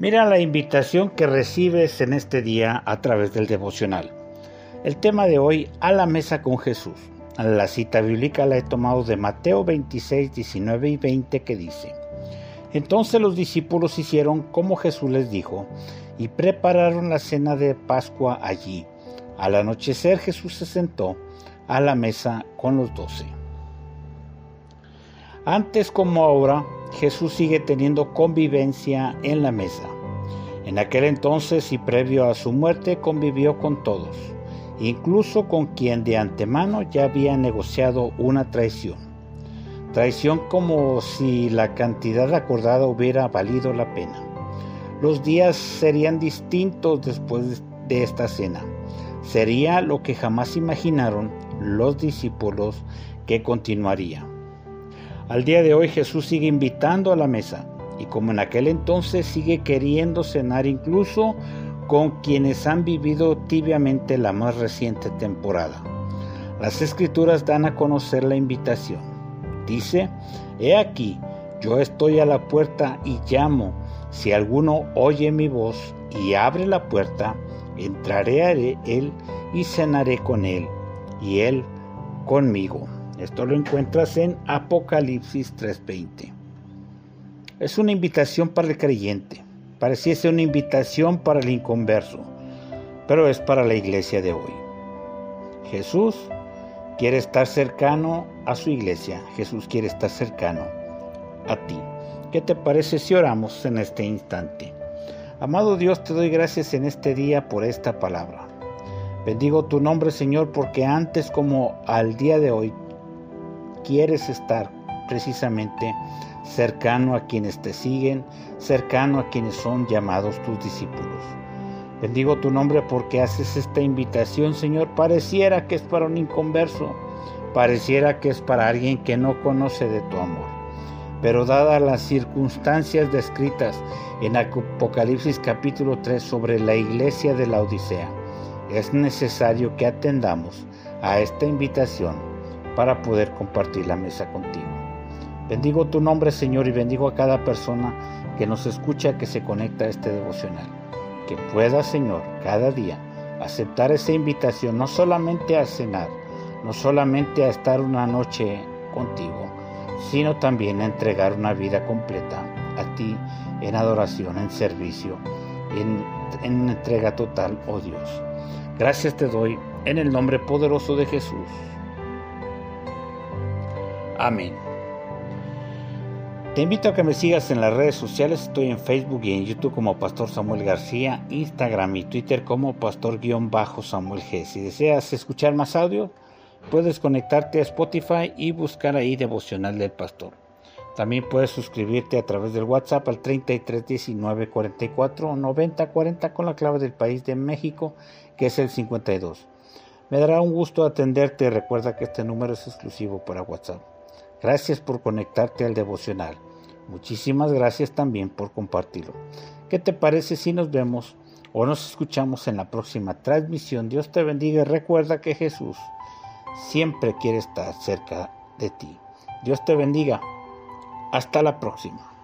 Mira la invitación que recibes en este día a través del devocional. El tema de hoy, a la mesa con Jesús. La cita bíblica la he tomado de Mateo 26, 19 y 20 que dice, Entonces los discípulos hicieron como Jesús les dijo y prepararon la cena de Pascua allí. Al anochecer Jesús se sentó a la mesa con los doce. Antes como ahora, Jesús sigue teniendo convivencia en la mesa. En aquel entonces y previo a su muerte convivió con todos, incluso con quien de antemano ya había negociado una traición. Traición como si la cantidad acordada hubiera valido la pena. Los días serían distintos después de esta cena. Sería lo que jamás imaginaron los discípulos que continuaría. Al día de hoy Jesús sigue invitando a la mesa y como en aquel entonces sigue queriendo cenar incluso con quienes han vivido tibiamente la más reciente temporada. Las escrituras dan a conocer la invitación. Dice, He aquí, yo estoy a la puerta y llamo. Si alguno oye mi voz y abre la puerta, entraré a él y cenaré con él, y él conmigo. Esto lo encuentras en Apocalipsis 3:20. Es una invitación para el creyente. Pareciese una invitación para el inconverso, pero es para la iglesia de hoy. Jesús quiere estar cercano a su iglesia. Jesús quiere estar cercano a ti. ¿Qué te parece si oramos en este instante? Amado Dios, te doy gracias en este día por esta palabra. Bendigo tu nombre, Señor, porque antes como al día de hoy quieres estar precisamente cercano a quienes te siguen, cercano a quienes son llamados tus discípulos. Bendigo tu nombre porque haces esta invitación, Señor. Pareciera que es para un inconverso, pareciera que es para alguien que no conoce de tu amor. Pero dadas las circunstancias descritas en Apocalipsis capítulo 3 sobre la iglesia de la Odisea, es necesario que atendamos a esta invitación para poder compartir la mesa contigo. Bendigo tu nombre, Señor, y bendigo a cada persona que nos escucha, que se conecta a este devocional. Que pueda, Señor, cada día aceptar esa invitación, no solamente a cenar, no solamente a estar una noche contigo, sino también a entregar una vida completa a ti en adoración, en servicio, en, en entrega total, oh Dios. Gracias te doy en el nombre poderoso de Jesús. Amén. Te invito a que me sigas en las redes sociales. Estoy en Facebook y en YouTube como Pastor Samuel García, Instagram y Twitter como Pastor-Samuel G. Si deseas escuchar más audio, puedes conectarte a Spotify y buscar ahí Devocional del Pastor. También puedes suscribirte a través del WhatsApp al 33 19 44 90 40 con la clave del país de México, que es el 52. Me dará un gusto atenderte. Recuerda que este número es exclusivo para WhatsApp. Gracias por conectarte al devocional. Muchísimas gracias también por compartirlo. ¿Qué te parece si nos vemos o nos escuchamos en la próxima transmisión? Dios te bendiga y recuerda que Jesús siempre quiere estar cerca de ti. Dios te bendiga. Hasta la próxima.